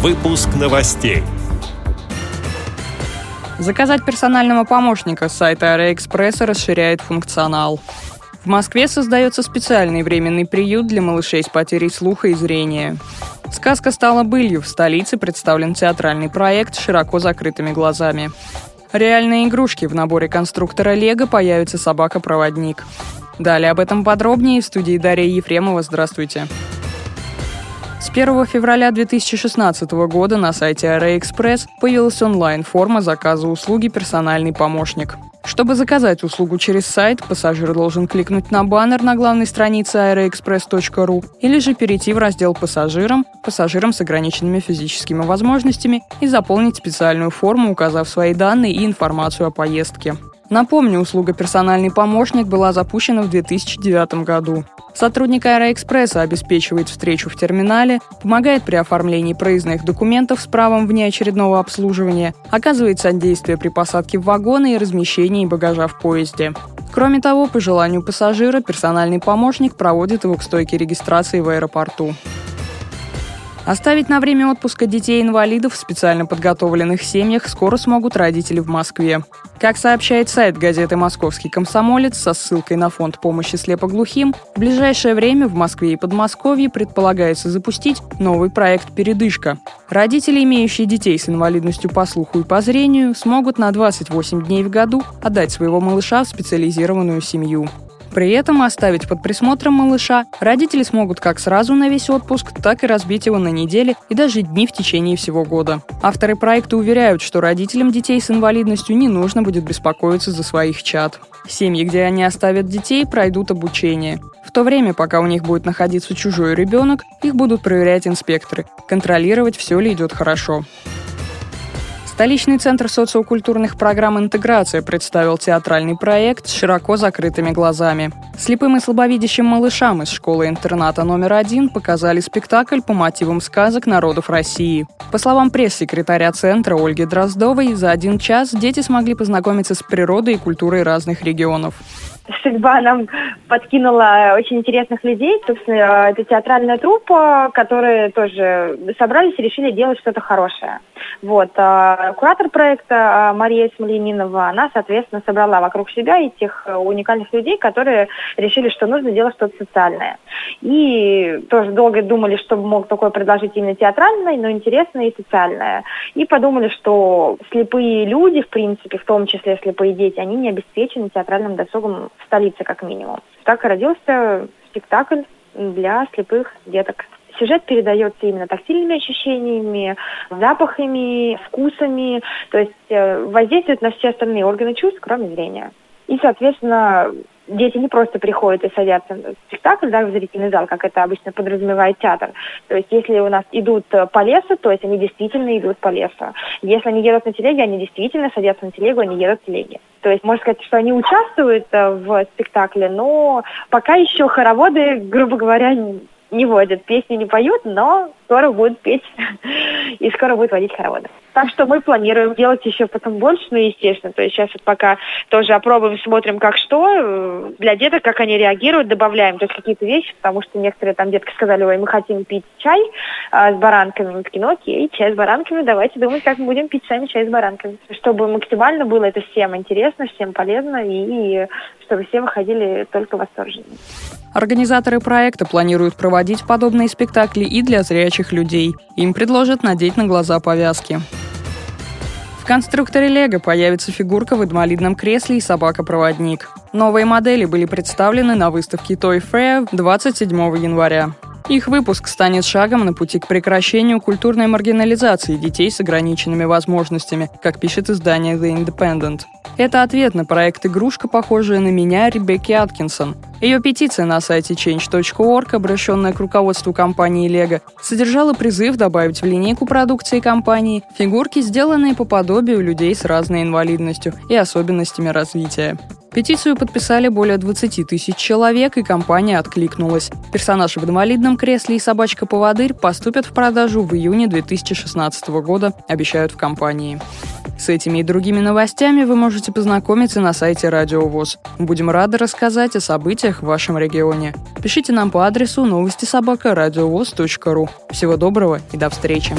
Выпуск новостей. Заказать персонального помощника с сайта Аэроэкспресса расширяет функционал. В Москве создается специальный временный приют для малышей с потерей слуха и зрения. Сказка стала былью. В столице представлен театральный проект с широко закрытыми глазами. Реальные игрушки в наборе конструктора Лего появится собака-проводник. Далее об этом подробнее в студии Дарья Ефремова. Здравствуйте. Здравствуйте. С 1 февраля 2016 года на сайте AirExpress появилась онлайн-форма заказа услуги «Персональный помощник». Чтобы заказать услугу через сайт, пассажир должен кликнуть на баннер на главной странице aeroexpress.ru или же перейти в раздел «Пассажирам», «Пассажирам с ограниченными физическими возможностями» и заполнить специальную форму, указав свои данные и информацию о поездке. Напомню, услуга «Персональный помощник» была запущена в 2009 году. Сотрудник Аэроэкспресса обеспечивает встречу в терминале, помогает при оформлении проездных документов с правом внеочередного обслуживания, оказывает содействие при посадке в вагоны и размещении багажа в поезде. Кроме того, по желанию пассажира, персональный помощник проводит его к стойке регистрации в аэропорту. Оставить на время отпуска детей-инвалидов в специально подготовленных семьях скоро смогут родители в Москве. Как сообщает сайт газеты «Московский комсомолец» со ссылкой на фонд помощи слепоглухим, в ближайшее время в Москве и Подмосковье предполагается запустить новый проект «Передышка». Родители, имеющие детей с инвалидностью по слуху и по зрению, смогут на 28 дней в году отдать своего малыша в специализированную семью. При этом оставить под присмотром малыша родители смогут как сразу на весь отпуск, так и разбить его на недели и даже дни в течение всего года. Авторы проекта уверяют, что родителям детей с инвалидностью не нужно будет беспокоиться за своих чад. Семьи, где они оставят детей, пройдут обучение. В то время, пока у них будет находиться чужой ребенок, их будут проверять инспекторы, контролировать, все ли идет хорошо. Столичный центр социокультурных программ «Интеграция» представил театральный проект с широко закрытыми глазами. Слепым и слабовидящим малышам из школы-интерната номер один показали спектакль по мотивам сказок народов России. По словам пресс-секретаря центра Ольги Дроздовой, за один час дети смогли познакомиться с природой и культурой разных регионов судьба нам подкинула очень интересных людей. Собственно, это театральная труппа, которые тоже собрались и решили делать что-то хорошее. Вот. А куратор проекта а, Мария Смоленинова, она, соответственно, собрала вокруг себя этих уникальных людей, которые решили, что нужно делать что-то социальное. И тоже долго думали, что мог такое предложить именно театральное, но интересное и социальное. И подумали, что слепые люди, в принципе, в том числе слепые дети, они не обеспечены театральным досугом в столице, как минимум. Так родился спектакль для слепых деток. Сюжет передается именно тактильными ощущениями, запахами, вкусами, то есть э, воздействует на все остальные органы чувств, кроме зрения. И, соответственно, дети не просто приходят и садятся в спектакль, да, в зрительный зал, как это обычно подразумевает театр. То есть если у нас идут э, по лесу, то есть они действительно идут по лесу. Если они едут на телеге, они действительно садятся на телегу, они едут в телеге. То есть можно сказать, что они участвуют э, в спектакле, но пока еще хороводы, грубо говоря, не водят, песни не поют, но скоро будут петь и скоро будет водить хороводы. Так что мы планируем делать еще потом больше, ну, естественно. То есть сейчас вот пока тоже опробуем, смотрим, как что. Э, для деток, как они реагируют, добавляем то есть какие-то вещи, потому что некоторые там детки сказали, ой, мы хотим пить чай а, с баранками. Мы такие, ну окей, чай с баранками, давайте думать, как мы будем пить сами чай с баранками. Чтобы максимально было это всем интересно, всем полезно и чтобы все выходили только восторженными. Организаторы проекта планируют проводить подобные спектакли и для зрячих людей. Им предложат надеть на глаза повязки. В конструкторе Лего появится фигурка в инвалидном кресле и собака-проводник. Новые модели были представлены на выставке Toy Fair 27 января. Их выпуск станет шагом на пути к прекращению культурной маргинализации детей с ограниченными возможностями, как пишет издание The Independent. Это ответ на проект «Игрушка, похожая на меня» Ребекки Аткинсон. Ее петиция на сайте change.org, обращенная к руководству компании Lego, содержала призыв добавить в линейку продукции компании фигурки, сделанные по подобию людей с разной инвалидностью и особенностями развития. Петицию подписали более 20 тысяч человек, и компания откликнулась. Персонаж в инвалидном кресле и собачка-поводырь поступят в продажу в июне 2016 года, обещают в компании. С этими и другими новостями вы можете познакомиться на сайте Радио ВОЗ. Будем рады рассказать о событиях в вашем регионе. Пишите нам по адресу новости собака ру. Всего доброго и до встречи!